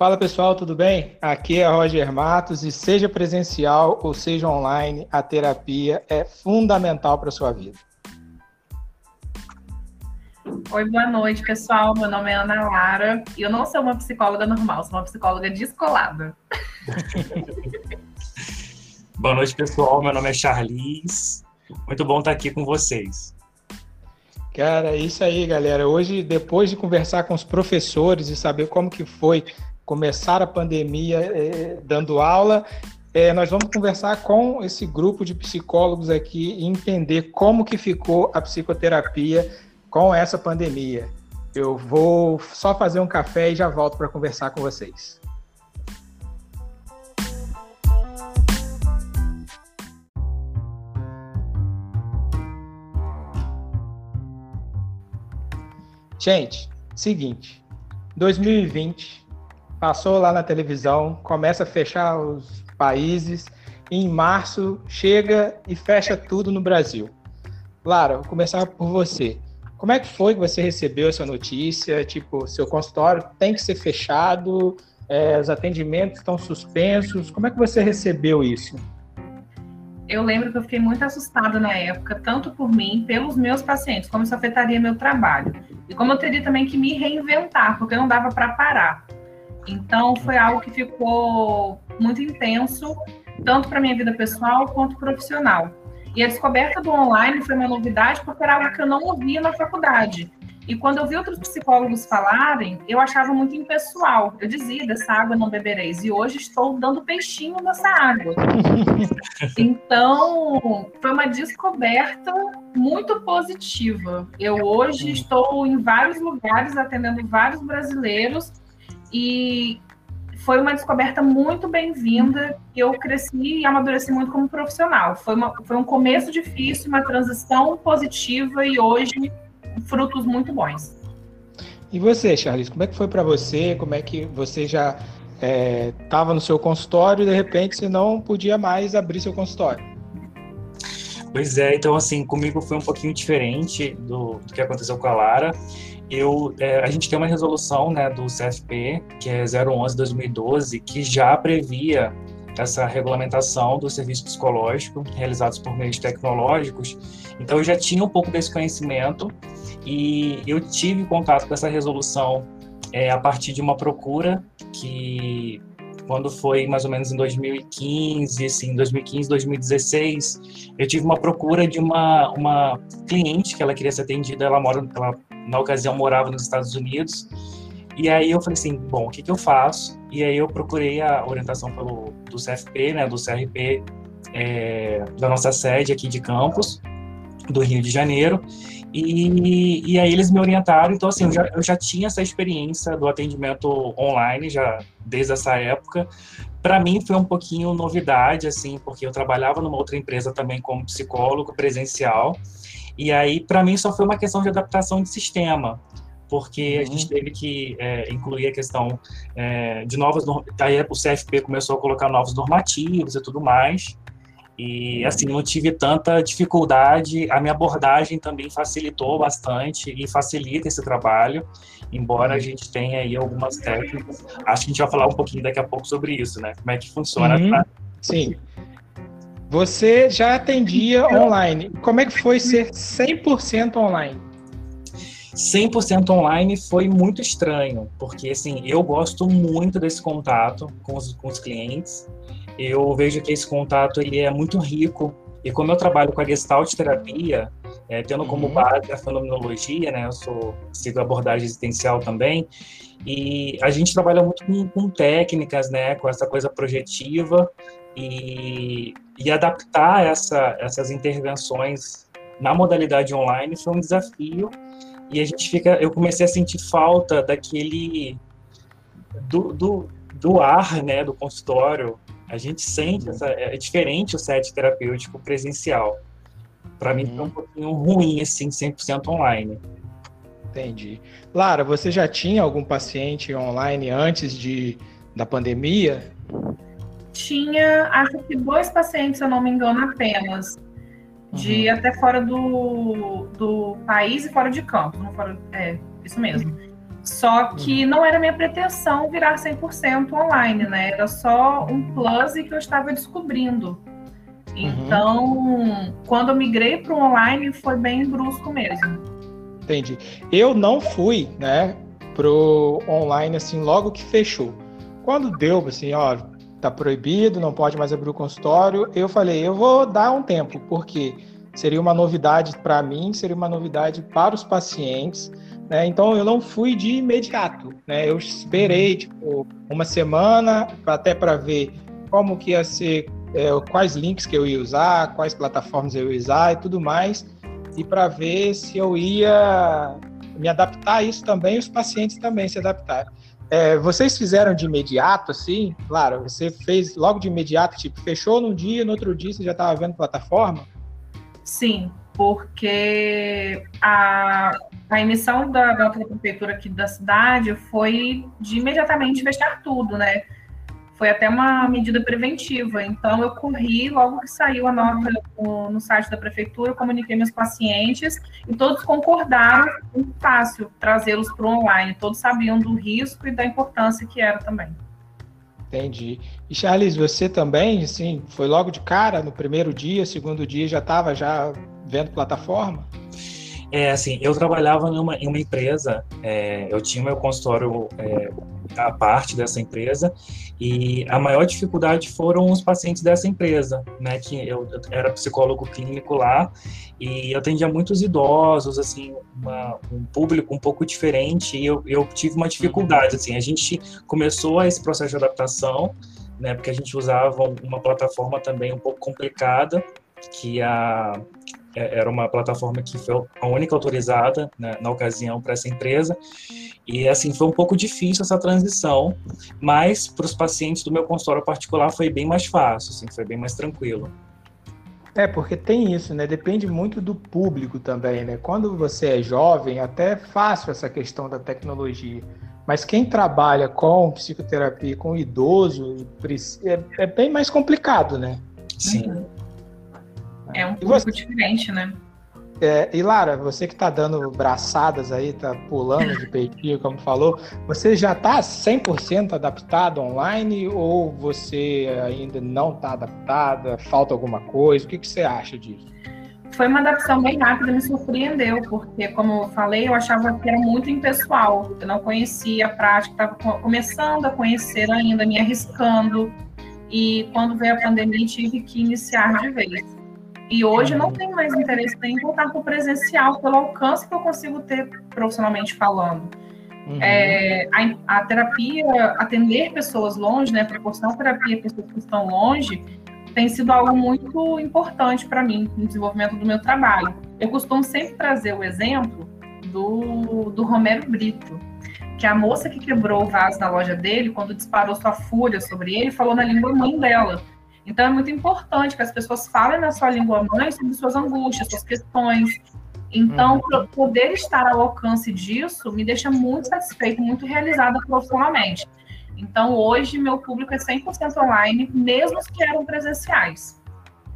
Fala pessoal, tudo bem? Aqui é Roger Matos e seja presencial ou seja online, a terapia é fundamental para a sua vida. Oi, boa noite, pessoal. Meu nome é Ana Lara e eu não sou uma psicóloga normal, sou uma psicóloga descolada. boa noite, pessoal. Meu nome é Charlize. Muito bom estar aqui com vocês. Cara, é isso aí, galera. Hoje, depois de conversar com os professores e saber como que foi começar a pandemia é, dando aula. É, nós vamos conversar com esse grupo de psicólogos aqui e entender como que ficou a psicoterapia com essa pandemia. Eu vou só fazer um café e já volto para conversar com vocês. Gente, seguinte, 2020 passou lá na televisão, começa a fechar os países, e em março chega e fecha tudo no Brasil. Lara, vou começar por você. Como é que foi que você recebeu essa notícia? Tipo, seu consultório tem que ser fechado, é, os atendimentos estão suspensos. Como é que você recebeu isso? Eu lembro que eu fiquei muito assustada na época, tanto por mim, pelos meus pacientes, como isso afetaria meu trabalho. E como eu teria também que me reinventar, porque não dava para parar. Então foi algo que ficou muito intenso, tanto para minha vida pessoal quanto profissional. E a descoberta do online foi uma novidade porque era algo que eu não ouvia na faculdade. E quando eu vi outros psicólogos falarem, eu achava muito impessoal. Eu dizia, dessa água não bebereis. E hoje estou dando peixinho nessa água. então, foi uma descoberta muito positiva. Eu hoje estou em vários lugares atendendo vários brasileiros e foi uma descoberta muito bem-vinda. Eu cresci e amadureci muito como profissional. Foi, uma, foi um começo difícil, uma transição positiva e hoje frutos muito bons. E você, Charles, como é que foi para você? Como é que você já estava é, no seu consultório e de repente você não podia mais abrir seu consultório? Pois é, então assim, comigo foi um pouquinho diferente do, do que aconteceu com a Lara eu, é, a gente tem uma resolução né, do CFP, que é 011-2012, que já previa essa regulamentação do serviço psicológico realizados por meios tecnológicos. Então, eu já tinha um pouco desse conhecimento e eu tive contato com essa resolução é, a partir de uma procura que, quando foi mais ou menos em 2015, assim, 2015, 2016, eu tive uma procura de uma, uma cliente que ela queria ser atendida, ela mora, ela na ocasião morava nos Estados Unidos. E aí eu falei assim, bom, o que, que eu faço? E aí eu procurei a orientação pelo, do CFP, né, do CRP, é, da nossa sede aqui de Campos, do Rio de Janeiro, e, e aí eles me orientaram, então assim, eu já, eu já tinha essa experiência do atendimento online, já desde essa época, para mim foi um pouquinho novidade, assim, porque eu trabalhava numa outra empresa também como psicólogo presencial, e aí, para mim, só foi uma questão de adaptação de sistema, porque uhum. a gente teve que é, incluir a questão é, de novas. Aí o CFP começou a colocar novos normativos e tudo mais. E assim, não tive tanta dificuldade. A minha abordagem também facilitou bastante e facilita esse trabalho, embora a uhum. gente tenha aí algumas técnicas. Acho que a gente vai falar um pouquinho daqui a pouco sobre isso, né? Como é que funciona. Uhum. Pra... Sim. Você já atendia online. Como é que foi ser 100% online? 100% online foi muito estranho, porque assim, eu gosto muito desse contato com os, com os clientes. Eu vejo que esse contato ele é muito rico. E como eu trabalho com a Gestalt terapia, é, tendo como uhum. base a fenomenologia, né? Eu sou sigo abordagem existencial também. E a gente trabalha muito com, com técnicas, né? Com essa coisa projetiva e, e adaptar essa, essas intervenções na modalidade online foi um desafio. E a gente fica eu comecei a sentir falta daquele do, do, do ar né do consultório. A gente sente essa, é diferente o set terapêutico presencial. Para mim foi um uhum. pouquinho ruim assim 100% online. Entendi. Lara você já tinha algum paciente online antes de da pandemia tinha, acho que dois pacientes, se eu não me engano, apenas. De uhum. até fora do, do país e fora de campo. Não fora, é, isso mesmo. Só que não era minha pretensão virar 100% online, né? Era só um plus que eu estava descobrindo. Uhum. Então, uhum. quando eu migrei para o online, foi bem brusco mesmo. Entendi. Eu não fui, né, pro online assim logo que fechou. Quando deu, assim, ó, tá proibido, não pode mais abrir o consultório, eu falei, eu vou dar um tempo, porque seria uma novidade para mim, seria uma novidade para os pacientes. Né? Então eu não fui de imediato, né? Eu esperei tipo uma semana até para ver como que ia ser, é, quais links que eu ia usar, quais plataformas eu ia usar e tudo mais, e para ver se eu ia me adaptar a isso também, os pacientes também se adaptarem. É, vocês fizeram de imediato, assim? Claro, você fez logo de imediato, tipo, fechou num dia, no outro dia você já estava vendo plataforma? Sim, porque a, a emissão da nota prefeitura aqui da cidade foi de imediatamente fechar tudo, né? Foi até uma medida preventiva. Então, eu corri, logo que saiu a nota no, no site da prefeitura, eu comuniquei meus pacientes e todos concordaram, muito fácil trazê-los para o online. Todos sabiam do risco e da importância que era também. Entendi. E Charles, você também, assim, foi logo de cara, no primeiro dia, segundo dia, já estava já vendo plataforma? É, assim, eu trabalhava em uma, em uma empresa, é, eu tinha meu consultório é, a parte dessa empresa. E a maior dificuldade foram os pacientes dessa empresa, né, que eu, eu era psicólogo clínico lá e eu atendia muitos idosos, assim, uma, um público um pouco diferente e eu, eu tive uma dificuldade, assim, a gente começou esse processo de adaptação, né, porque a gente usava uma plataforma também um pouco complicada, que a é, era uma plataforma que foi a única autorizada né, na ocasião para essa empresa. E assim, foi um pouco difícil essa transição, mas para os pacientes do meu consultório particular foi bem mais fácil, assim, foi bem mais tranquilo. É, porque tem isso, né? Depende muito do público também, né? Quando você é jovem, até é fácil essa questão da tecnologia. Mas quem trabalha com psicoterapia, com idoso, é, é bem mais complicado, né? Sim. Uhum. É um pouco você... diferente, né? É, e Lara, você que está dando braçadas aí, tá pulando de peitinho, como falou, você já está 100% adaptado online ou você ainda não está adaptada? Falta alguma coisa? O que, que você acha disso? Foi uma adaptação bem rápida, me surpreendeu, porque, como eu falei, eu achava que era muito impessoal. Eu não conhecia a prática, estava começando a conhecer ainda, me arriscando. E quando veio a pandemia, tive que iniciar de vez. E hoje não tenho mais interesse em voltar para o presencial, pelo alcance que eu consigo ter profissionalmente falando. Uhum. É, a, a, terapia, atender pessoas longe, né, proporcionar terapia a pessoas que estão longe, tem sido algo muito importante para mim no desenvolvimento do meu trabalho. Eu costumo sempre trazer o exemplo do, do Romero Brito, que a moça que quebrou o vaso na loja dele, quando disparou sua fúria sobre ele, falou na língua mãe dela. Então, é muito importante que as pessoas falem na sua língua mãe sobre suas angústias, suas questões. Então, uhum. poder estar ao alcance disso me deixa muito satisfeita, muito realizada profissionalmente. Então, hoje, meu público é 100% online, mesmo os que eram presenciais.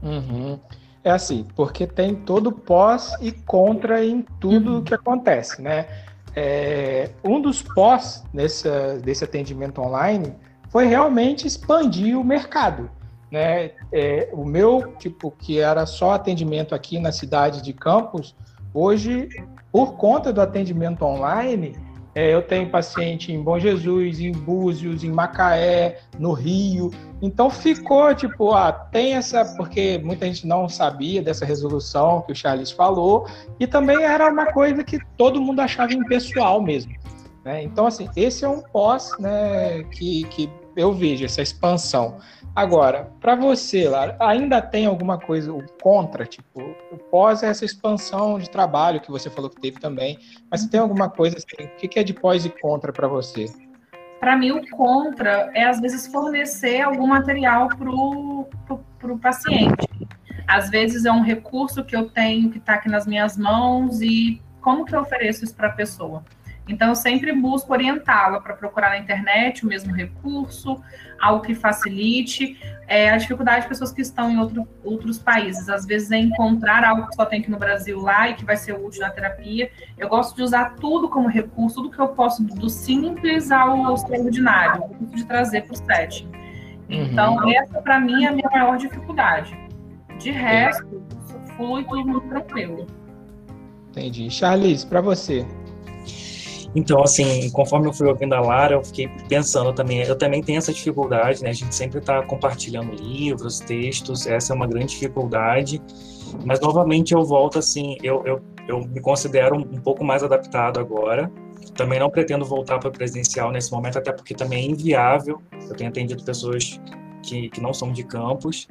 Uhum. É assim, porque tem todo pós e contra em tudo uhum. que acontece, né? É, um dos pós nesse, desse atendimento online foi realmente expandir o mercado né? É, o meu, tipo, que era só atendimento aqui na cidade de Campos, hoje, por conta do atendimento online, é, eu tenho paciente em Bom Jesus, em Búzios, em Macaé, no Rio. Então ficou tipo, ah, tem essa, porque muita gente não sabia dessa resolução que o Charles falou, e também era uma coisa que todo mundo achava impessoal mesmo. Né? Então, assim, esse é um pós né, que, que eu vejo, essa expansão. Agora, para você, Lara, ainda tem alguma coisa contra, tipo, pós essa expansão de trabalho que você falou que teve também, mas tem alguma coisa assim, o que é de pós e contra para você? Para mim, o contra é às vezes fornecer algum material para o paciente. Às vezes é um recurso que eu tenho que está aqui nas minhas mãos e como que eu ofereço isso para a pessoa? Então, eu sempre busco orientá-la para procurar na internet o mesmo recurso, algo que facilite. É, a dificuldade de pessoas que estão em outro, outros países, às vezes, é encontrar algo que só tem aqui no Brasil lá e que vai ser útil na terapia. Eu gosto de usar tudo como recurso, tudo que eu posso, do simples ao extraordinário, de trazer para o setting. Então, uhum. essa, para mim, é a minha maior dificuldade. De resto, flui tudo muito tranquilo. Entendi. Charlize, para você, então, assim, conforme eu fui ouvindo a Lara, eu fiquei pensando também, eu também tenho essa dificuldade, né? A gente sempre está compartilhando livros, textos, essa é uma grande dificuldade. Mas, novamente, eu volto assim, eu, eu, eu me considero um pouco mais adaptado agora. Também não pretendo voltar para o presencial nesse momento, até porque também é inviável. Eu tenho atendido pessoas que, que não são de campus.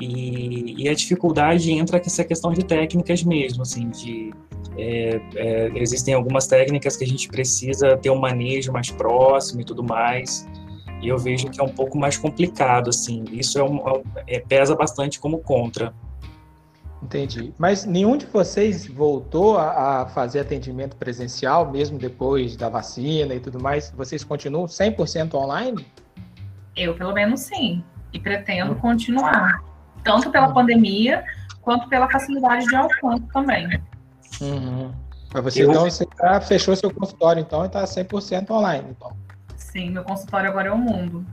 E, e a dificuldade entra com essa questão de técnicas mesmo, assim, de é, é, existem algumas técnicas que a gente precisa ter um manejo mais próximo e tudo mais. E eu vejo que é um pouco mais complicado, assim. Isso é um, é, pesa bastante como contra. Entendi. Mas nenhum de vocês voltou a, a, fazer atendimento presencial, mesmo depois da vacina e tudo mais? Vocês continuam 100% online? Eu, pelo menos, sim. E pretendo hum. continuar. Tanto pela pandemia, quanto pela facilidade de alcance também. Uhum. Mas você, eu... então, você já fechou seu consultório, então, e está 100% online, então. Sim, meu consultório agora é o mundo.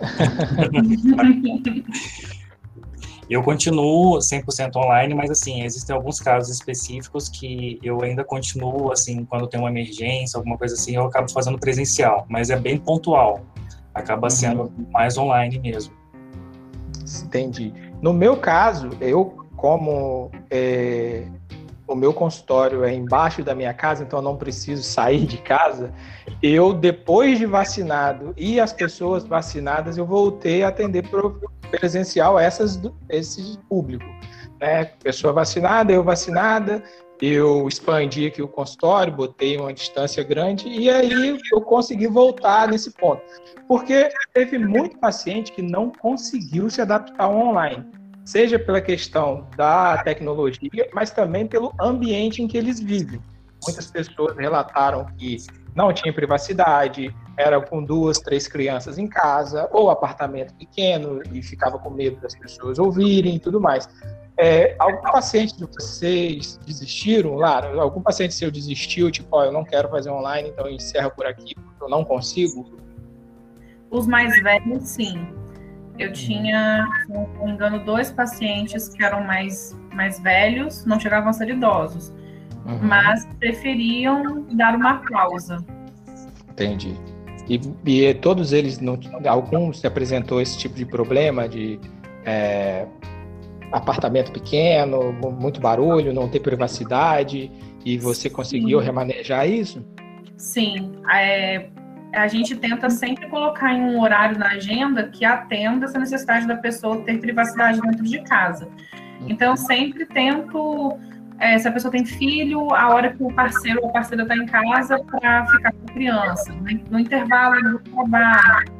eu continuo 100% online, mas, assim, existem alguns casos específicos que eu ainda continuo, assim, quando tem uma emergência, alguma coisa assim, eu acabo fazendo presencial, mas é bem pontual. Acaba uhum. sendo mais online mesmo. Entendi. No meu caso, eu, como é, o meu consultório é embaixo da minha casa, então eu não preciso sair de casa. Eu, depois de vacinado e as pessoas vacinadas, eu voltei a atender presencial essas, esse público. Né? Pessoa vacinada, eu vacinada, eu expandi aqui o consultório, botei uma distância grande e aí eu consegui voltar nesse ponto. Porque teve muito paciente que não conseguiu se adaptar ao online seja pela questão da tecnologia, mas também pelo ambiente em que eles vivem. Muitas pessoas relataram que não tinha privacidade, era com duas, três crianças em casa, ou apartamento pequeno, e ficava com medo das pessoas ouvirem e tudo mais. É, algum paciente de vocês desistiram, Lara? Algum paciente seu desistiu, tipo, ó, eu não quero fazer online, então encerra por aqui, porque eu não consigo? Os mais velhos, sim. Eu tinha, se não me engano, dois pacientes que eram mais, mais velhos, não chegavam a ser idosos, uhum. mas preferiam dar uma pausa. Entendi. E, e todos eles, não, alguns se apresentou esse tipo de problema de é, apartamento pequeno, muito barulho, não ter privacidade, e você conseguiu Sim. remanejar isso? Sim. É, a gente tenta sempre colocar em um horário na agenda que atenda essa necessidade da pessoa ter privacidade dentro de casa. Então, eu sempre tento, é, se a pessoa tem filho, a hora que o parceiro ou a parceira está em casa para ficar com a criança, né? no intervalo do trabalho,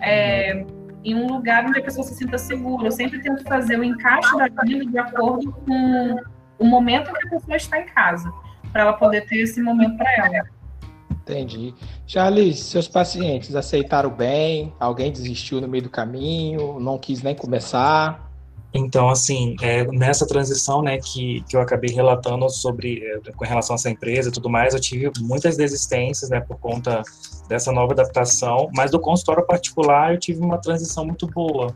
é, em um lugar onde a pessoa se sinta segura. Eu sempre tento fazer o encaixe da vida de acordo com o momento que a pessoa está em casa, para ela poder ter esse momento para ela. Entendi. Charles, seus pacientes aceitaram bem? Alguém desistiu no meio do caminho? Não quis nem começar? Então, assim, é, nessa transição, né, que, que eu acabei relatando sobre, é, com relação a essa empresa e tudo mais, eu tive muitas desistências, né, por conta dessa nova adaptação, mas do consultório particular eu tive uma transição muito boa,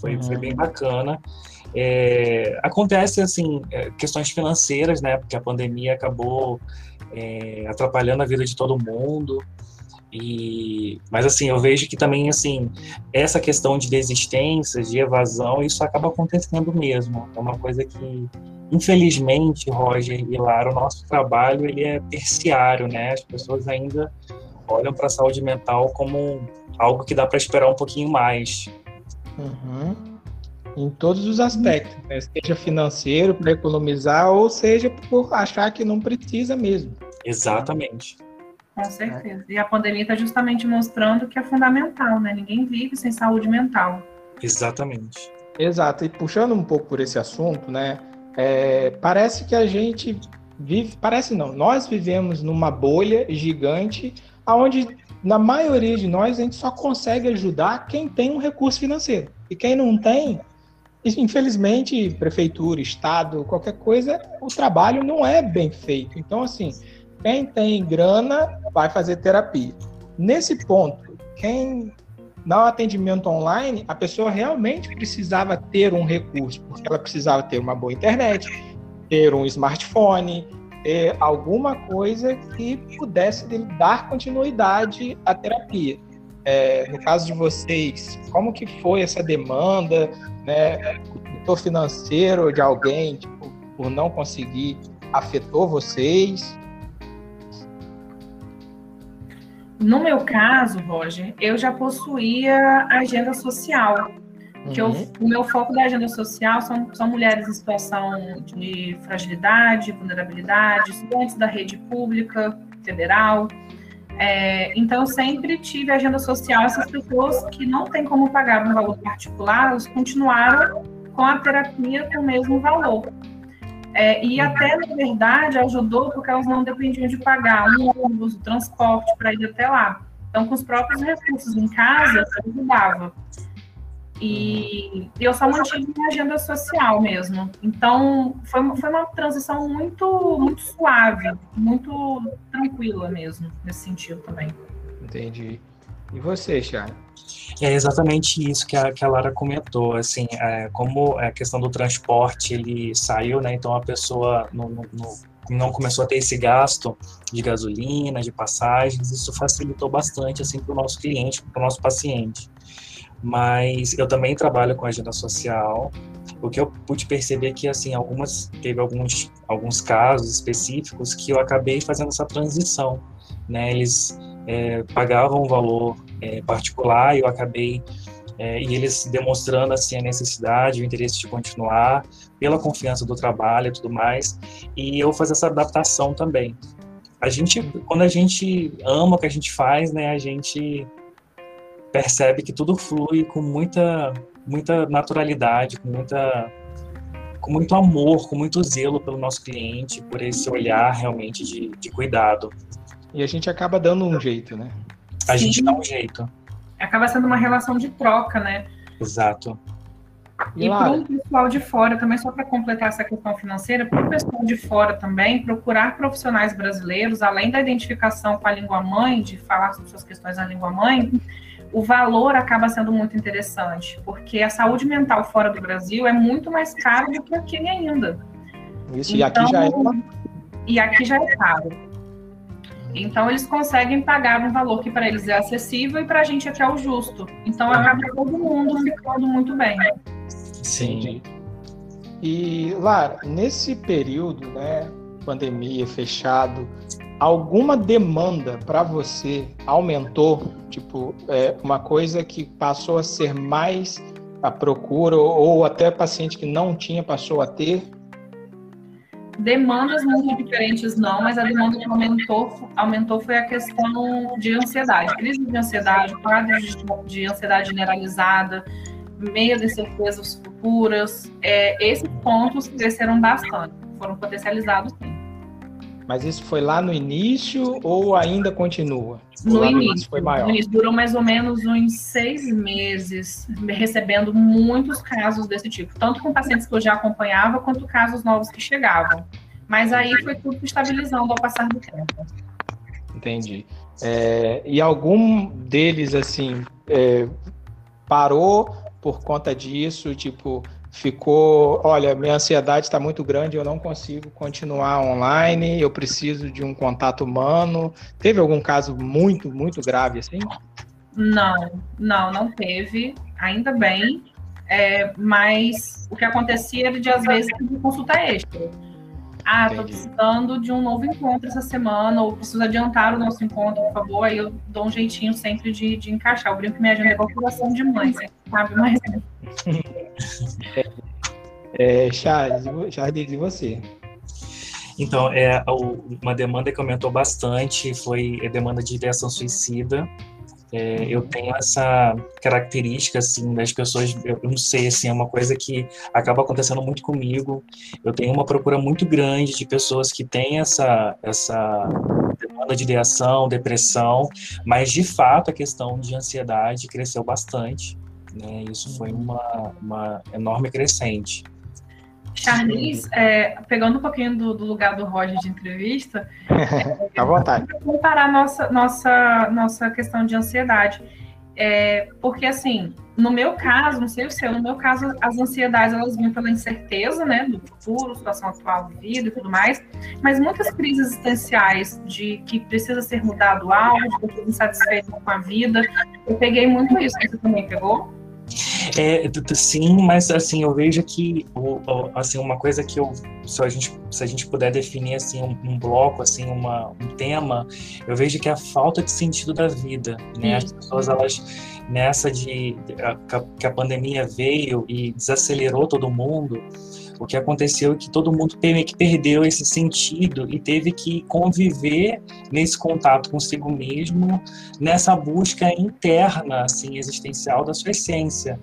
foi, uhum. foi bem bacana. É, acontece, assim, é, questões financeiras, né, porque a pandemia acabou é, atrapalhando a vida de todo mundo. E, mas assim, eu vejo que também assim essa questão de desistência, de evasão, isso acaba acontecendo mesmo. É uma coisa que, infelizmente, Roger e Lara, o nosso trabalho ele é terciário, né? As pessoas ainda olham para a saúde mental como algo que dá para esperar um pouquinho mais. Uhum. Em todos os aspectos, né? seja financeiro para economizar ou seja por achar que não precisa mesmo. Exatamente. Com certeza. E a pandemia está justamente mostrando que é fundamental, né? Ninguém vive sem saúde mental. Exatamente. Exato. E puxando um pouco por esse assunto, né? É, parece que a gente vive, parece não, nós vivemos numa bolha gigante, onde na maioria de nós a gente só consegue ajudar quem tem um recurso financeiro. E quem não tem, infelizmente, prefeitura, estado, qualquer coisa, o trabalho não é bem feito. Então, assim, quem tem grana vai fazer terapia. Nesse ponto, quem no atendimento online, a pessoa realmente precisava ter um recurso, porque ela precisava ter uma boa internet, ter um smartphone, ter alguma coisa que pudesse dar continuidade à terapia. É, no caso de vocês, como que foi essa demanda, né? O financeiro de alguém, tipo, por não conseguir, afetou vocês? No meu caso, Roger, eu já possuía agenda social. Uhum. Que eu, o meu foco da agenda social são, são mulheres em situação de fragilidade, vulnerabilidade, estudantes da rede pública, federal. É, então, eu sempre tive agenda social. Essas pessoas que não têm como pagar um valor particular, elas continuaram com a terapia com o mesmo valor. É, e até, na verdade, ajudou porque elas não dependiam de pagar um ônibus, o transporte para ir até lá. Então, com os próprios recursos em casa, ajudava. E eu só mantive minha agenda social mesmo. Então, foi, foi uma transição muito, muito suave, muito tranquila mesmo, nesse sentido também. Entendi. E você, Charles? É exatamente isso que a, que a Lara comentou, assim, é, como a questão do transporte, ele saiu, né, então a pessoa não, não, não começou a ter esse gasto de gasolina, de passagens, isso facilitou bastante, assim, para o nosso cliente, para o nosso paciente. Mas eu também trabalho com agenda social, o que eu pude perceber é que, assim, algumas, teve alguns, alguns casos específicos que eu acabei fazendo essa transição, né, eles é, pagavam um valor é, particular e eu acabei é, e eles demonstrando assim a necessidade, o interesse de continuar, pela confiança do trabalho e tudo mais, e eu fazer essa adaptação também. A gente, quando a gente ama o que a gente faz, né, a gente percebe que tudo flui com muita, muita naturalidade, com muita com muito amor, com muito zelo pelo nosso cliente, por esse olhar realmente de, de cuidado. E a gente acaba dando um jeito, né? A Sim. gente dá um jeito. Acaba sendo uma relação de troca, né? Exato. E para o pessoal de fora, também só para completar essa questão financeira, para o pessoal de fora também, procurar profissionais brasileiros, além da identificação com a língua mãe, de falar sobre suas questões na língua mãe, o valor acaba sendo muito interessante, porque a saúde mental fora do Brasil é muito mais caro do que aqui ainda. Isso, então, e aqui já é. Então, e aqui já é caro. Então eles conseguem pagar um valor que para eles é acessível e para a gente aqui é o justo. Então acaba todo mundo ficando muito bem. Sim. E Lara, nesse período, né, pandemia, fechado, alguma demanda para você aumentou? Tipo, é, uma coisa que passou a ser mais a procura ou até paciente que não tinha passou a ter? Demandas muito diferentes não, mas a demanda que aumentou, aumentou foi a questão de ansiedade, crise de ansiedade, quadros de, de ansiedade generalizada, medo de certezas futuras. É, esses pontos cresceram bastante, foram potencializados sim. Mas isso foi lá no início ou ainda continua? No início, foi maior. no início. Durou mais ou menos uns seis meses, recebendo muitos casos desse tipo, tanto com pacientes que eu já acompanhava, quanto casos novos que chegavam. Mas aí foi tudo estabilizando ao passar do tempo. Entendi. É, e algum deles, assim, é, parou por conta disso? Tipo, ficou, olha, minha ansiedade está muito grande, eu não consigo continuar online, eu preciso de um contato humano. Teve algum caso muito, muito grave assim? Não, não, não teve, ainda bem. É, mas o que acontecia era de às vezes consulta extra. Ah, estou precisando de um novo encontro essa semana, ou preciso adiantar o nosso encontro, por favor. Aí eu dou um jeitinho sempre de, de encaixar. Eu brinco que minha agenda é igual coração de mãe, sabe? Mas é, Charles, Charles, e você? Então, é, uma demanda que aumentou bastante foi a demanda de ideação suicida. É, eu tenho essa característica, assim, das pessoas, eu não sei, assim, é uma coisa que acaba acontecendo muito comigo. Eu tenho uma procura muito grande de pessoas que têm essa, essa demanda de ideação, depressão, mas de fato a questão de ansiedade cresceu bastante. Né? Isso foi uma, uma enorme crescente. Charlize, é, pegando um pouquinho do, do, lugar do Roger de entrevista, à vontade. Comparar nossa nossa nossa questão de ansiedade, é, porque assim, no meu caso, não sei o seu, no meu caso, as ansiedades elas vinham pela incerteza, né, do futuro, situação atual da vida e tudo mais, mas muitas crises existenciais de que precisa ser mudado algo, que eu insatisfeito com a vida, eu peguei muito isso. Você também pegou? É, sim, mas assim, eu vejo que assim, uma coisa que eu, se a gente, se a gente puder definir assim um, um bloco, assim, uma, um tema, eu vejo que é a falta de sentido da vida, né? As pessoas elas nessa de que a pandemia veio e desacelerou todo mundo, o que aconteceu é que todo mundo que perdeu esse sentido e teve que conviver nesse contato consigo mesmo, nessa busca interna, assim, existencial da sua essência.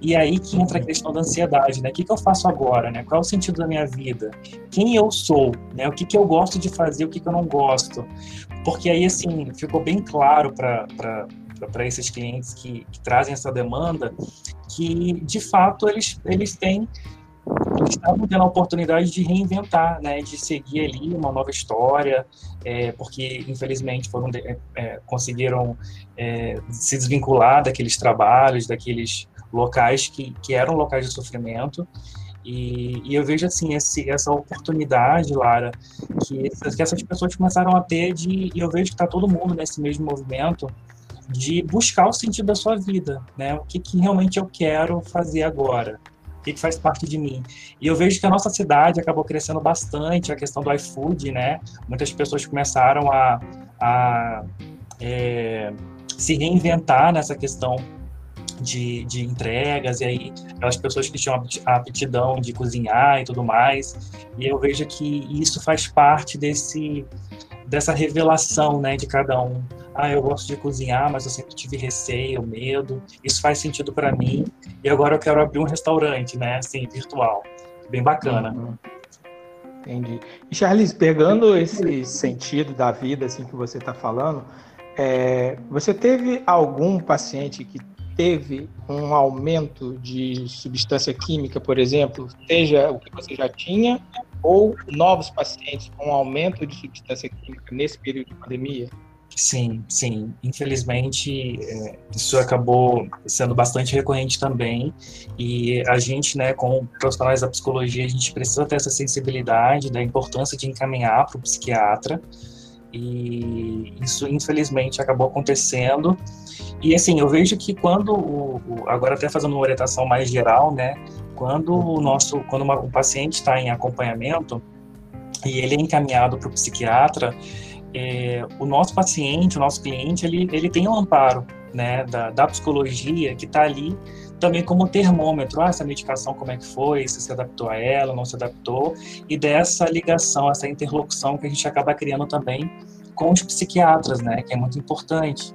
E aí que entra a questão da ansiedade, né? O que, que eu faço agora, né? Qual é o sentido da minha vida? Quem eu sou, né? O que, que eu gosto de fazer, o que, que eu não gosto? Porque aí, assim, ficou bem claro para esses clientes que, que, trazem essa demanda que, de fato, eles, eles têm estavam tendo a oportunidade de reinventar, né, de seguir ali uma nova história, é, porque infelizmente foram é, é, conseguiram é, se desvincular daqueles trabalhos, daqueles locais que, que eram locais de sofrimento. E, e eu vejo assim esse, essa oportunidade, Lara, que essas, que essas pessoas começaram a ter de, e eu vejo que está todo mundo nesse mesmo movimento de buscar o sentido da sua vida, né? O que, que realmente eu quero fazer agora? O que, que faz parte de mim. E eu vejo que a nossa cidade acabou crescendo bastante, a questão do iFood, né? Muitas pessoas começaram a, a é, se reinventar nessa questão de, de, entregas, e aí aquelas pessoas que tinham a aptidão de cozinhar e tudo mais. E eu vejo que isso faz parte desse, dessa revelação né, de cada um ah, eu gosto de cozinhar, mas eu sempre tive receio, medo. Isso faz sentido para mim. E agora eu quero abrir um restaurante, né? Assim, virtual. Bem bacana. Uhum. Entendi. E Charles, pegando esse sentido da vida, assim, que você está falando, é, você teve algum paciente que teve um aumento de substância química, por exemplo, seja o que você já tinha, ou novos pacientes com aumento de substância química nesse período de pandemia? Sim, sim. Infelizmente, é, isso acabou sendo bastante recorrente também. E a gente, né, como profissionais da psicologia, a gente precisa ter essa sensibilidade da importância de encaminhar para o psiquiatra. E isso, infelizmente, acabou acontecendo. E assim, eu vejo que quando, o, agora até fazendo uma orientação mais geral, né, quando o nosso, quando uma, o paciente está em acompanhamento e ele é encaminhado para o psiquiatra, é, o nosso paciente, o nosso cliente, ele, ele tem um amparo né, da, da psicologia que está ali também como termômetro, ah, essa medicação como é que foi, se se adaptou a ela, não se adaptou, e dessa ligação, essa interlocução que a gente acaba criando também com os psiquiatras, né, que é muito importante.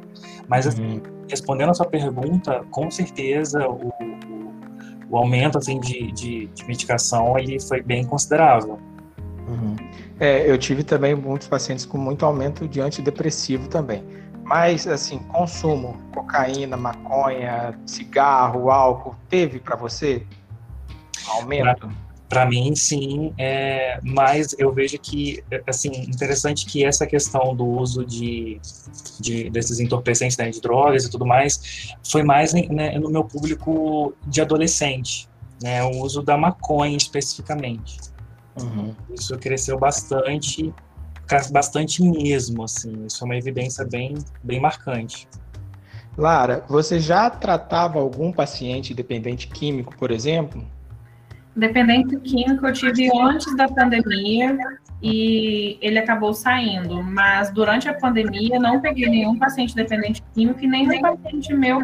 Mas, assim, uhum. respondendo a sua pergunta, com certeza o, o, o aumento, assim, de, de, de medicação, ele foi bem considerável. Uhum. É, eu tive também muitos pacientes com muito aumento de antidepressivo também. Mas, assim, consumo, cocaína, maconha, cigarro, álcool, teve para você aumento? Para mim, sim, é, mas eu vejo que, assim, interessante que essa questão do uso de, de desses entorpecentes, né, de drogas e tudo mais, foi mais né, no meu público de adolescente, né, o uso da maconha especificamente. Uhum. Isso cresceu bastante, bastante mesmo, assim. Isso é uma evidência bem, bem marcante. Lara, você já tratava algum paciente dependente químico, por exemplo? Dependente químico eu tive antes da pandemia e ele acabou saindo, mas durante a pandemia não peguei nenhum paciente dependente químico e nem nenhum paciente meu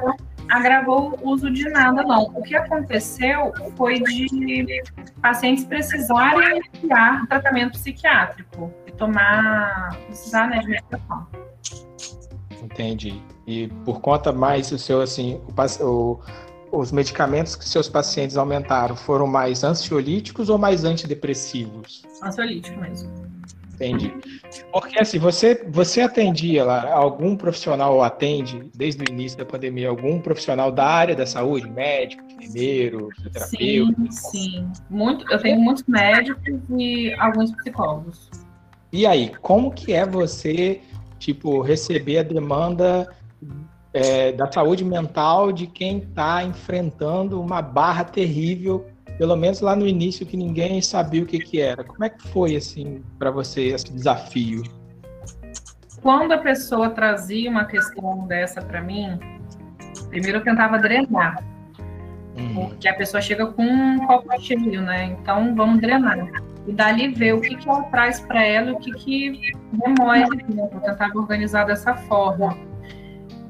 agravou o uso de nada, não. O que aconteceu foi de pacientes precisarem iniciar tratamento psiquiátrico e tomar, precisar né, de medicação. Entendi. E por conta mais o seu, assim, o, o, os medicamentos que seus pacientes aumentaram foram mais ansiolíticos ou mais antidepressivos? Ansiolítico mesmo. Entendi. Porque assim, você, você atendia lá, algum profissional ou atende, desde o início da pandemia, algum profissional da área da saúde, médico, enfermeiro, fisioterapeuta? Sim, sim. Muito, eu tenho muitos médicos e alguns psicólogos. E aí, como que é você, tipo, receber a demanda é, da saúde mental de quem está enfrentando uma barra terrível pelo menos lá no início que ninguém sabia o que, que era. Como é que foi assim para você esse desafio? Quando a pessoa trazia uma questão dessa para mim, primeiro eu tentava drenar. Uhum. Porque a pessoa chega com um copo cheio, né? Então vamos drenar. E dali ver o que, que ela traz para ela, o que, que demora. Né? Eu tentava organizar dessa forma.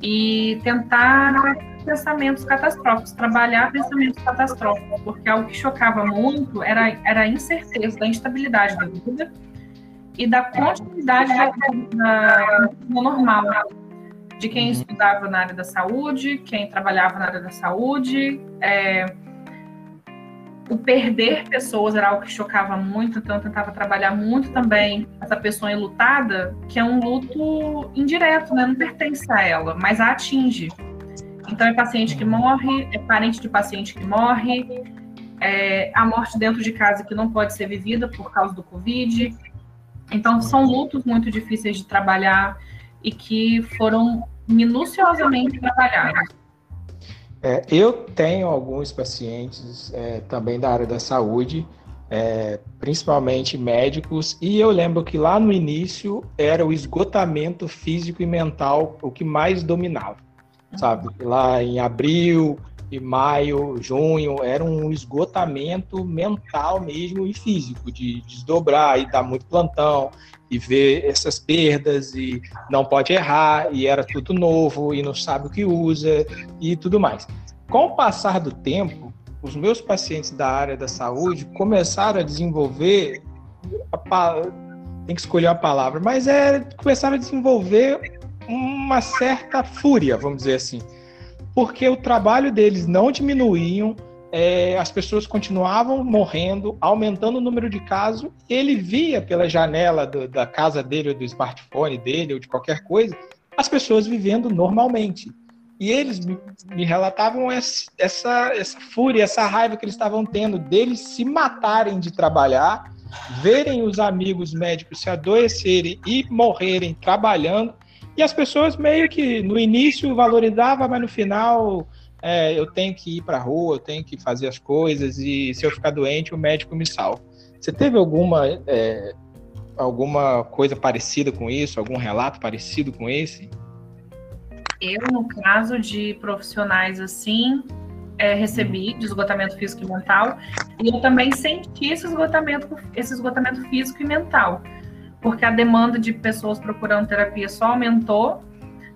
E tentar pensamentos catastróficos, trabalhar pensamentos catastróficos, porque algo que chocava muito era, era a incerteza da instabilidade da vida e da continuidade da vida normal, de quem uhum. estudava na área da saúde, quem trabalhava na área da saúde. É, o perder pessoas era algo que chocava muito, então eu tentava trabalhar muito também essa pessoa enlutada, que é um luto indireto, né? não pertence a ela, mas a atinge. Então, é paciente que morre, é parente de paciente que morre, é a morte dentro de casa que não pode ser vivida por causa do Covid. Então, são lutos muito difíceis de trabalhar e que foram minuciosamente trabalhados. É, eu tenho alguns pacientes é, também da área da saúde, é, principalmente médicos, e eu lembro que lá no início era o esgotamento físico e mental o que mais dominava sabe? Lá em abril e maio, junho, era um esgotamento mental mesmo e físico, de desdobrar e dar muito plantão e ver essas perdas e não pode errar e era tudo novo e não sabe o que usa e tudo mais. Com o passar do tempo, os meus pacientes da área da saúde começaram a desenvolver a, tem que escolher a palavra, mas é começaram a desenvolver uma certa fúria, vamos dizer assim, porque o trabalho deles não diminuíam, é, as pessoas continuavam morrendo, aumentando o número de casos. Ele via pela janela do, da casa dele, ou do smartphone dele, ou de qualquer coisa, as pessoas vivendo normalmente. E eles me, me relatavam essa, essa, essa fúria, essa raiva que eles estavam tendo deles se matarem de trabalhar, verem os amigos médicos se adoecerem e morrerem trabalhando e as pessoas meio que no início valorizavam, mas no final é, eu tenho que ir para a rua, eu tenho que fazer as coisas e se eu ficar doente o médico me salva. Você teve alguma é, alguma coisa parecida com isso, algum relato parecido com esse? Eu, no caso de profissionais assim, é, recebi de esgotamento físico e mental, e eu também senti esse esgotamento, esse esgotamento físico e mental porque a demanda de pessoas procurando terapia só aumentou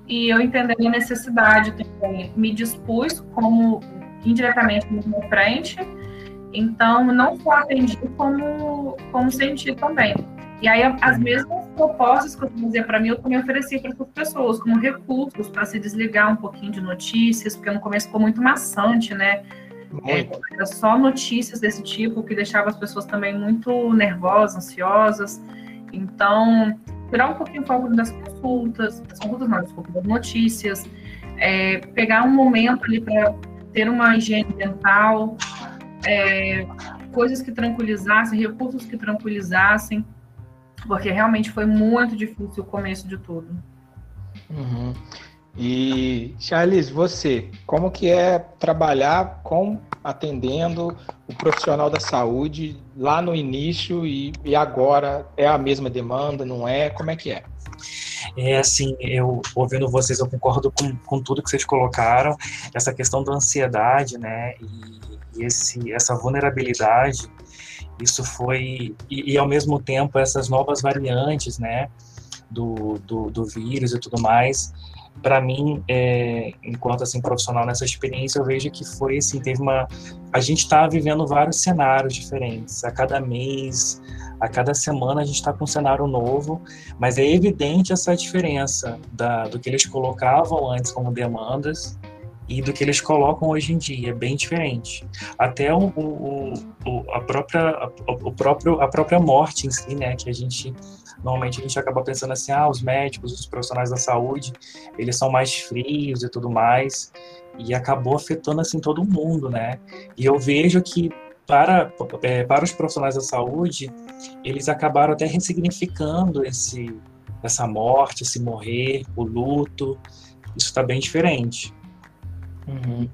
e eu entendendo a necessidade também, me dispus como indiretamente no meu frente, então não só atendi como, como senti também. E aí as mesmas propostas que eu fazia para mim, eu também oferecia para essas pessoas, como recursos para se desligar um pouquinho de notícias, porque no começo ficou muito maçante, né? É, era só notícias desse tipo que deixava as pessoas também muito nervosas, ansiosas. Então, tirar um pouquinho o foco das consultas, das consultas não, desculpa, das notícias, é, pegar um momento ali para ter uma higiene mental, é, coisas que tranquilizassem, recursos que tranquilizassem, porque realmente foi muito difícil o começo de tudo. Uhum. E Charles, você, como que é trabalhar com atendendo o profissional da saúde lá no início e, e agora é a mesma demanda, não é? Como é que é? É assim, eu ouvindo vocês, eu concordo com, com tudo que vocês colocaram, essa questão da ansiedade, né, e, e esse, essa vulnerabilidade, isso foi, e, e, ao mesmo tempo essas novas variantes, né, do, do, do vírus e tudo mais, para mim, é, enquanto assim profissional nessa experiência, eu vejo que foi assim, teve uma, a gente está vivendo vários cenários diferentes. A cada mês, a cada semana a gente está com um cenário novo, mas é evidente essa diferença da, do que eles colocavam antes como demandas e do que eles colocam hoje em dia, é bem diferente. Até o, o, o, a, própria, o próprio, a própria morte em si, né, que a gente normalmente a gente acaba pensando assim, ah, os médicos, os profissionais da saúde, eles são mais frios e tudo mais, e acabou afetando assim todo mundo, né? E eu vejo que para, é, para os profissionais da saúde, eles acabaram até ressignificando esse, essa morte, esse morrer, o luto. Isso está bem diferente. Uhum.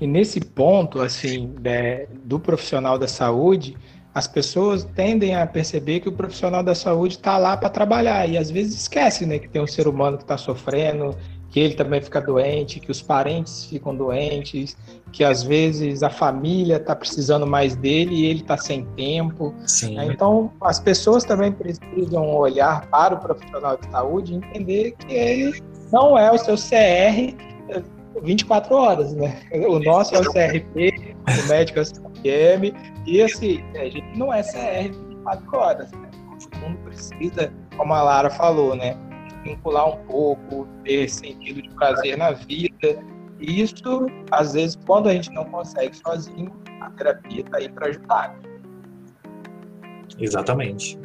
E nesse ponto, assim, né, do profissional da saúde, as pessoas tendem a perceber que o profissional da saúde está lá para trabalhar e às vezes esquece, né, que tem um ser humano que está sofrendo, que ele também fica doente, que os parentes ficam doentes, que às vezes a família está precisando mais dele e ele está sem tempo. Né? Então, as pessoas também precisam olhar para o profissional de saúde e entender que ele não é o seu CR 24 horas, né? O nosso é o CRP, o médico é o CRM, e assim, a gente não é CR 24 horas, né? Todo mundo precisa, como a Lara falou, né? Vincular um pouco, ter sentido de prazer na vida. E isso, às vezes, quando a gente não consegue sozinho, a terapia está aí para ajudar. Exatamente.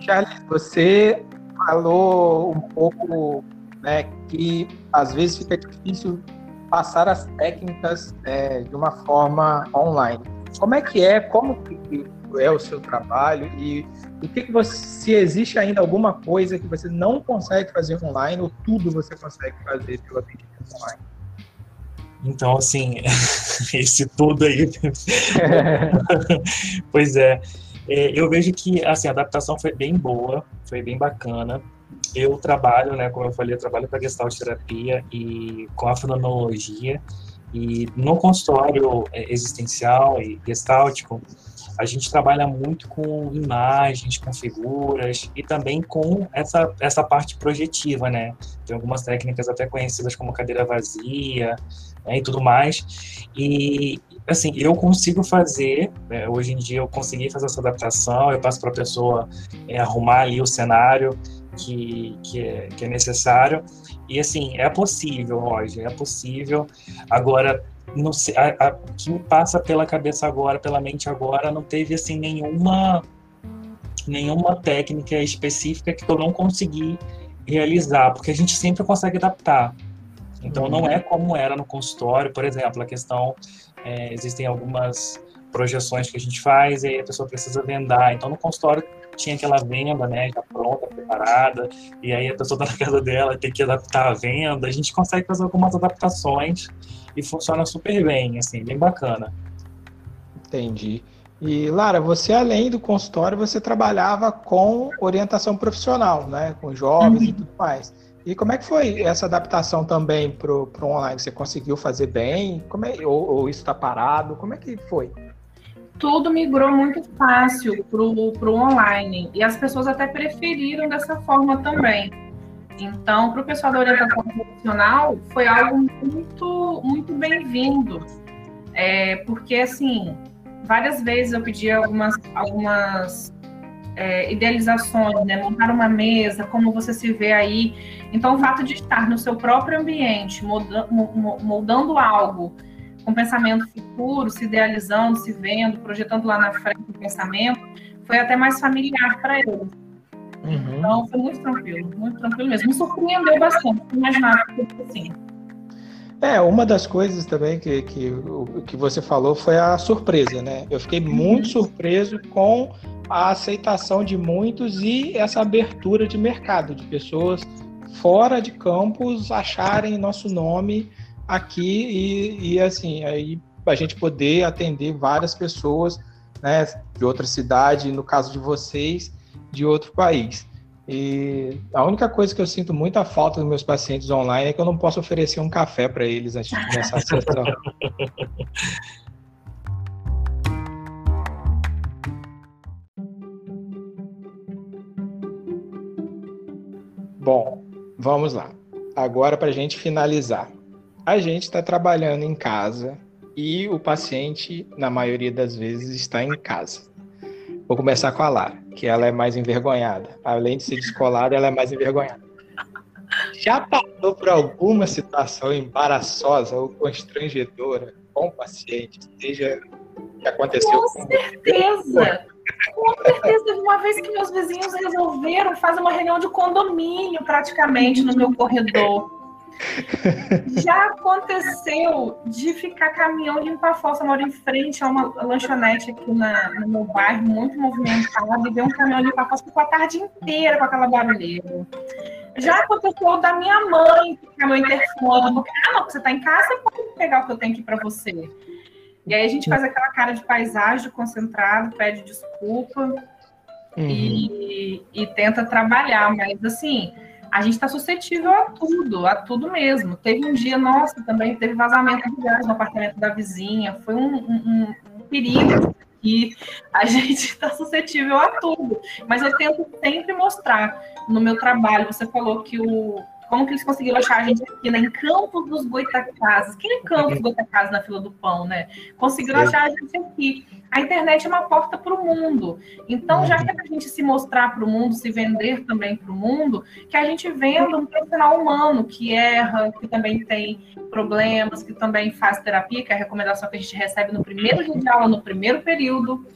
Charles, você falou um pouco né, que às vezes fica difícil passar as técnicas é, de uma forma online. Como é que é? Como é o seu trabalho e o que, que você, se existe ainda alguma coisa que você não consegue fazer online ou tudo você consegue fazer pelo atendimento online? Então, assim, esse tudo aí. pois é. é. Eu vejo que assim, a adaptação foi bem boa, foi bem bacana eu trabalho, né, como eu falei, eu trabalho com a gestalt terapia e com a fonologia e no consultório é, existencial e gestáltico, a gente trabalha muito com imagens, com figuras e também com essa, essa parte projetiva, né? Tem algumas técnicas até conhecidas como cadeira vazia né, e tudo mais. E, assim, eu consigo fazer, né, hoje em dia eu consegui fazer essa adaptação, eu passo para a pessoa é, arrumar ali o cenário, que, que, é, que é necessário. E assim, é possível, Roger, é possível. Agora, não sei, a, a, que me passa pela cabeça agora, pela mente agora, não teve assim nenhuma nenhuma técnica específica que eu não consegui realizar, porque a gente sempre consegue adaptar. Então uhum. não é como era no consultório, por exemplo, a questão é, existem algumas projeções que a gente faz e aí a pessoa precisa vendar. Então no consultório tinha aquela venda, né, já pronta, preparada, e aí a pessoa está na casa dela tem que adaptar a venda. A gente consegue fazer algumas adaptações e funciona super bem, assim, bem bacana. Entendi. E Lara, você além do consultório, você trabalhava com orientação profissional, né, com jovens uhum. e tudo mais. E como é que foi essa adaptação também para o online? Você conseguiu fazer bem? Como é, ou, ou isso está parado? Como é que foi? Tudo migrou muito fácil para o online. E as pessoas até preferiram dessa forma também. Então, para o pessoal da orientação profissional, foi algo muito, muito bem-vindo. É, porque, assim, várias vezes eu pedi algumas, algumas é, idealizações, né? Montar uma mesa, como você se vê aí. Então, o fato de estar no seu próprio ambiente, moldando, moldando algo com pensamento futuro, se idealizando, se vendo, projetando lá na frente o pensamento, foi até mais familiar para ele. Uhum. Então foi muito tranquilo, muito tranquilo mesmo. Me surpreendeu bastante, não imaginava que fosse assim. É, uma das coisas também que, que, que você falou foi a surpresa, né? Eu fiquei uhum. muito surpreso com a aceitação de muitos e essa abertura de mercado, de pessoas fora de campus acharem nosso nome aqui e, e assim, aí a gente poder atender várias pessoas né, de outra cidade, no caso de vocês, de outro país. E a única coisa que eu sinto muita falta dos meus pacientes online é que eu não posso oferecer um café para eles antes de começar a sessão. Bom, vamos lá. agora para a gente finalizar. A gente está trabalhando em casa e o paciente, na maioria das vezes, está em casa. Vou começar com a Lara, que ela é mais envergonhada. Além de ser descolada, ela é mais envergonhada. Já passou por alguma situação embaraçosa ou constrangedora com o paciente, seja que aconteceu com, com certeza. Com certeza, uma vez que meus vizinhos resolveram fazer uma reunião de condomínio praticamente no meu corredor. Já aconteceu de ficar caminhão limpar a fossa. Moro em frente a uma lanchonete aqui na, no meu bairro, muito movimentado, e ver um caminhão limpar fossa ficou a tarde inteira com aquela barulheira. Já aconteceu da minha mãe ficar meu interfone, porque, ah, não, você está em casa, eu posso pegar o que eu tenho aqui para você. E aí a gente faz aquela cara de paisagem concentrado, pede desculpa uhum. e, e tenta trabalhar, mas assim a gente está suscetível a tudo, a tudo mesmo. Teve um dia, nossa, também teve vazamento de gás no apartamento da vizinha, foi um, um, um perigo e a gente está suscetível a tudo. Mas eu tento sempre mostrar no meu trabalho. Você falou que o como que eles conseguiram achar a gente aqui, né? Em Campos dos Goitacazes. Quem é Campos dos Goitacazes na fila do pão, né? Conseguiram achar a gente aqui. A internet é uma porta para o mundo. Então, já que a gente se mostrar para o mundo, se vender também para o mundo, que a gente venda um profissional humano que erra, que também tem problemas, que também faz terapia, que é a recomendação que a gente recebe no primeiro dia de aula, no primeiro período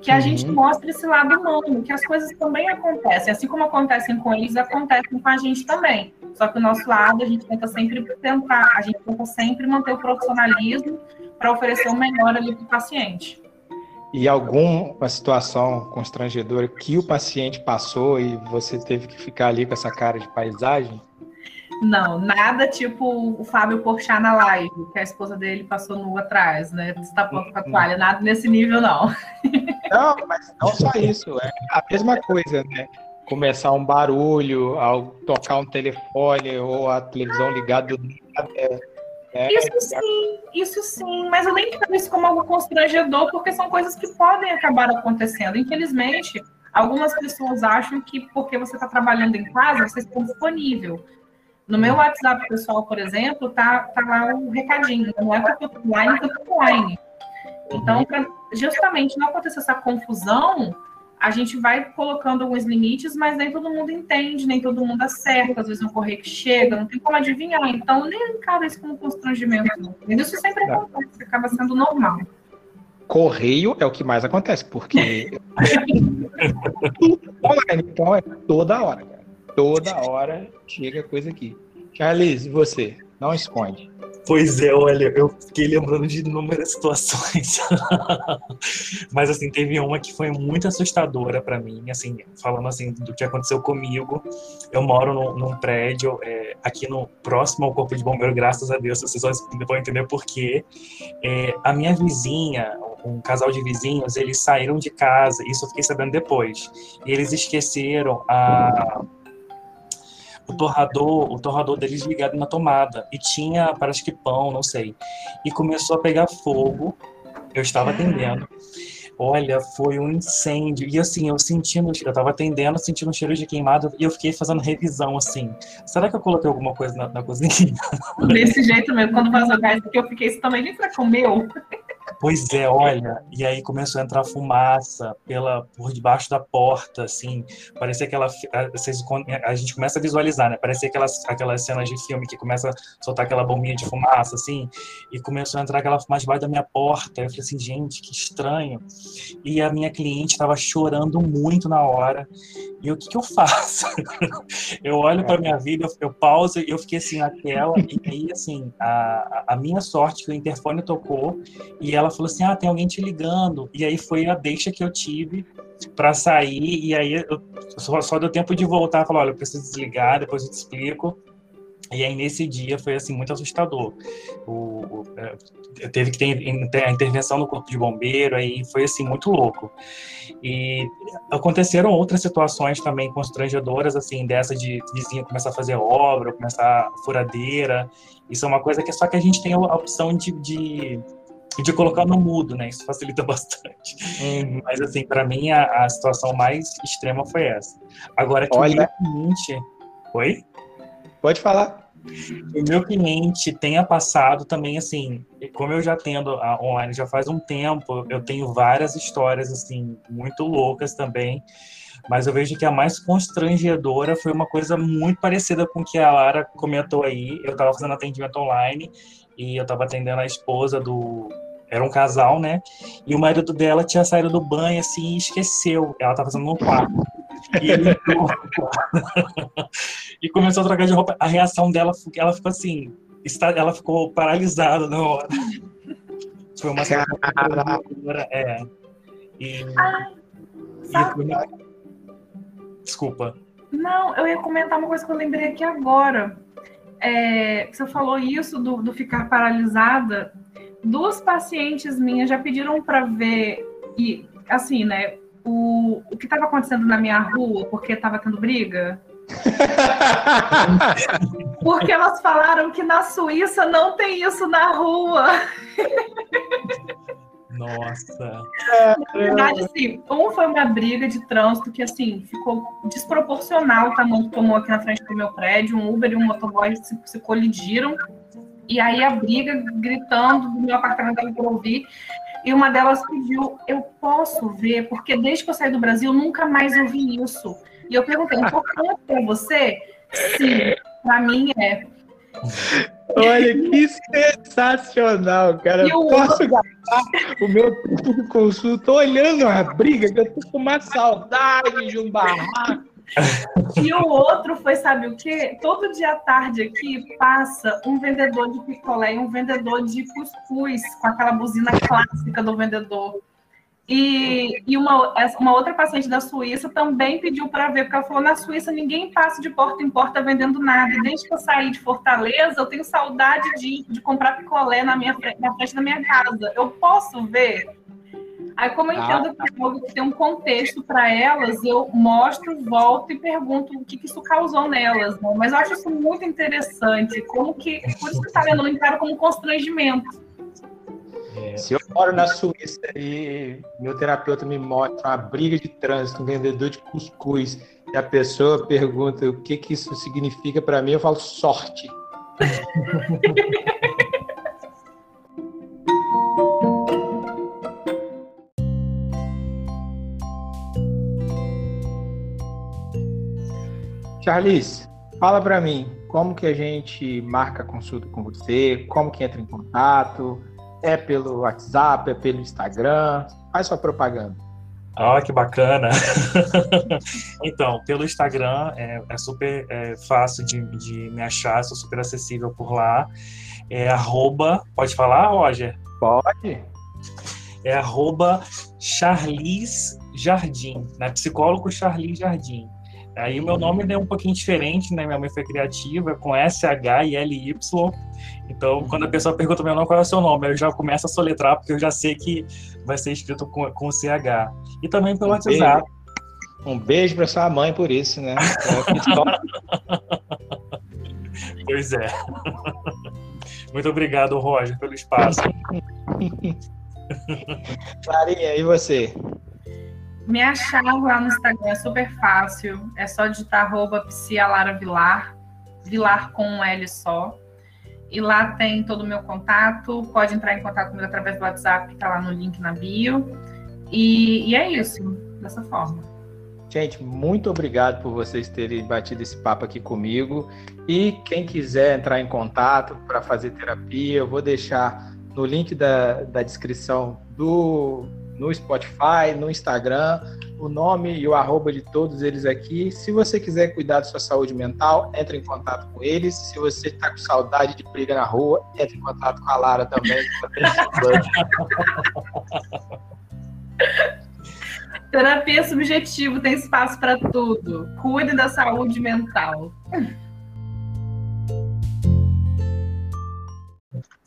que a uhum. gente mostre esse lado humano, que as coisas também acontecem, assim como acontecem com eles, acontecem com a gente também. Só que o nosso lado, a gente tenta sempre tentar, a gente tenta sempre manter o profissionalismo para oferecer o melhor ali para o paciente. E alguma situação constrangedora que o paciente passou e você teve que ficar ali com essa cara de paisagem? Não, nada tipo o Fábio Porchat na live, que a esposa dele passou nu atrás, né? Destapando com a toalha, nada nesse nível, não. Não, mas não só isso, é a mesma coisa, né? Começar um barulho ao tocar um telefone ou a televisão ligada nada. É, isso sim, isso sim, mas eu nem quero isso como algo constrangedor, porque são coisas que podem acabar acontecendo. Infelizmente, algumas pessoas acham que porque você está trabalhando em casa, você está disponível. No meu WhatsApp pessoal, por exemplo, tá, tá lá o um recadinho. Não é porque eu tô online, que eu tô online. Então, para justamente não acontecer essa confusão, a gente vai colocando alguns limites, mas nem todo mundo entende, nem todo mundo acerta. Às vezes um correio que chega, não tem como adivinhar. Então, nem encaro isso como constrangimento. Não. Isso sempre acontece, acaba sendo normal. Correio é o que mais acontece, porque online, então é toda hora, cara. Toda hora chega coisa aqui. Charles, você? Não esconde. Pois é, olha, eu fiquei lembrando de inúmeras situações. Mas assim, teve uma que foi muito assustadora para mim, assim, falando assim do que aconteceu comigo. Eu moro num, num prédio é, aqui no próximo ao corpo de bombeiro, graças a Deus, vocês vão entender por quê. É, a minha vizinha, um casal de vizinhos, eles saíram de casa, isso eu fiquei sabendo depois. E eles esqueceram a o torrador, o torrador deles ligado na tomada. E tinha, parece que pão, não sei. E começou a pegar fogo. Eu estava atendendo. Olha, foi um incêndio. E assim, eu sentindo, eu estava atendendo, sentindo um cheiro de queimado, e eu fiquei fazendo revisão, assim. Será que eu coloquei alguma coisa na, na cozinha? Desse jeito mesmo, quando vazou gás, porque eu fiquei, isso também nem pra comer. Pois é, olha, e aí começou a entrar fumaça pela por debaixo da porta, assim, parecia aquela vocês, a gente começa a visualizar, né? Parecia aquelas aquelas cenas de filme que começa a soltar aquela bombinha de fumaça, assim, e começou a entrar aquela fumaça debaixo da minha porta. Eu falei assim, gente, que estranho. E a minha cliente estava chorando muito na hora. E o que, que eu faço? eu olho para minha vida, eu, eu pauso, eu fiquei assim na tela, e aí, assim, a, a minha sorte que o interfone tocou e ela falou assim: ah, tem alguém te ligando. E aí foi a deixa que eu tive para sair, e aí eu, só, só deu tempo de voltar e falar: olha, eu preciso desligar, depois eu te explico. E aí, nesse dia, foi, assim, muito assustador. O, o, é, teve que ter a intervenção no corpo de bombeiro, aí foi, assim, muito louco. E aconteceram outras situações também constrangedoras, assim, dessa de vizinho começar a fazer obra, começar furadeira. Isso é uma coisa que só que a gente tem a opção de, de de colocar no mudo, né? Isso facilita bastante. Uhum. Mas, assim, para mim, a, a, situação mais extrema foi essa. Agora, que Olha... realmente... Oi? Pode falar. o meu cliente tenha passado também, assim, como eu já tendo a online já faz um tempo, eu tenho várias histórias, assim, muito loucas também, mas eu vejo que a mais constrangedora foi uma coisa muito parecida com o que a Lara comentou aí. Eu estava fazendo atendimento online e eu estava atendendo a esposa do. Era um casal, né? E o marido dela tinha saído do banho assim e esqueceu. Ela estava fazendo no quarto. E, ele e começou a trocar de roupa. A reação dela, ela ficou assim, ela ficou paralisada na hora. Foi uma é. E, Ai, e Desculpa. Não, eu ia comentar uma coisa que eu lembrei aqui agora. É, você falou isso do, do ficar paralisada. Duas pacientes minhas já pediram para ver e assim, né? O, o que estava acontecendo na minha rua, porque estava tendo briga. porque elas falaram que na Suíça não tem isso na rua. Nossa. Na verdade, assim, um foi uma briga de trânsito que, assim, ficou desproporcional o tamanho que tomou aqui na frente do meu prédio. Um Uber e um motoboy se, se colidiram. E aí a briga, gritando do meu apartamento para ouvir. E uma delas pediu, eu posso ver, porque desde que eu saí do Brasil, nunca mais ouvi isso. E eu perguntei, importante para você? Sim, para mim é. Olha que sensacional, cara. Eu posso gastar o meu tempo de consulta olhando a briga, que eu tô com uma saudade de um barraco. E o outro foi, sabe o quê? Todo dia à tarde aqui passa um vendedor de picolé e um vendedor de cuscuz, com aquela buzina clássica do vendedor. E, e uma, uma outra paciente da Suíça também pediu para ver, porque ela falou: na Suíça ninguém passa de porta em porta vendendo nada. E desde que eu saí de Fortaleza, eu tenho saudade de, de comprar picolé na, minha, na frente da minha casa. Eu posso ver? Aí, como eu entendo que é algo que tem um contexto para elas, eu mostro, volto e pergunto o que, que isso causou nelas. Né? Mas eu acho isso muito interessante. Como que. Por isso que está vendo, eu encaro como constrangimento é. Se eu moro na Suíça e meu terapeuta me mostra uma briga de trânsito, um vendedor de cuscuz, e a pessoa pergunta o que, que isso significa para mim, eu falo sorte. Charlize, fala para mim, como que a gente marca consulta com você, como que entra em contato, é pelo WhatsApp, é pelo Instagram? Faz sua propaganda. Ah, que bacana! então, pelo Instagram é, é super é, fácil de, de, me achar, sou super acessível por lá. É arroba, pode falar, Roger? Pode. É arroba Charlize Jardim, né? Psicólogo Charlize Jardim. Aí o meu nome é um pouquinho diferente, né? Minha mãe foi criativa, com S-H e L-Y. Então, quando a pessoa pergunta meu nome, qual é o seu nome? Eu já começo a soletrar, porque eu já sei que vai ser escrito com, com CH. E também pelo um WhatsApp. Beijo. Um beijo para sua mãe por isso, né? pois é. Muito obrigado, Roger, pelo espaço. Clarinha, e você? Me achar lá no Instagram é super fácil. É só digitar arroba Vilar, Vilar com um L só. E lá tem todo o meu contato. Pode entrar em contato comigo através do WhatsApp, que está lá no link na bio. E, e é isso, dessa forma. Gente, muito obrigado por vocês terem batido esse papo aqui comigo. E quem quiser entrar em contato para fazer terapia, eu vou deixar no link da, da descrição do no Spotify, no Instagram, o nome e o arroba de todos eles aqui. Se você quiser cuidar da sua saúde mental, entre em contato com eles. Se você está com saudade de briga na rua, entre em contato com a Lara também. Terapia subjetivo tem espaço para tudo. Cuide da saúde mental.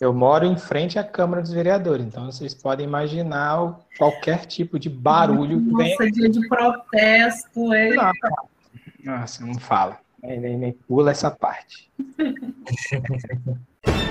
Eu moro em frente à Câmara dos Vereadores, então vocês podem imaginar qualquer tipo de barulho Nossa, vem. dia de protesto, é. Nossa, não fala. Nem, nem, nem pula essa parte.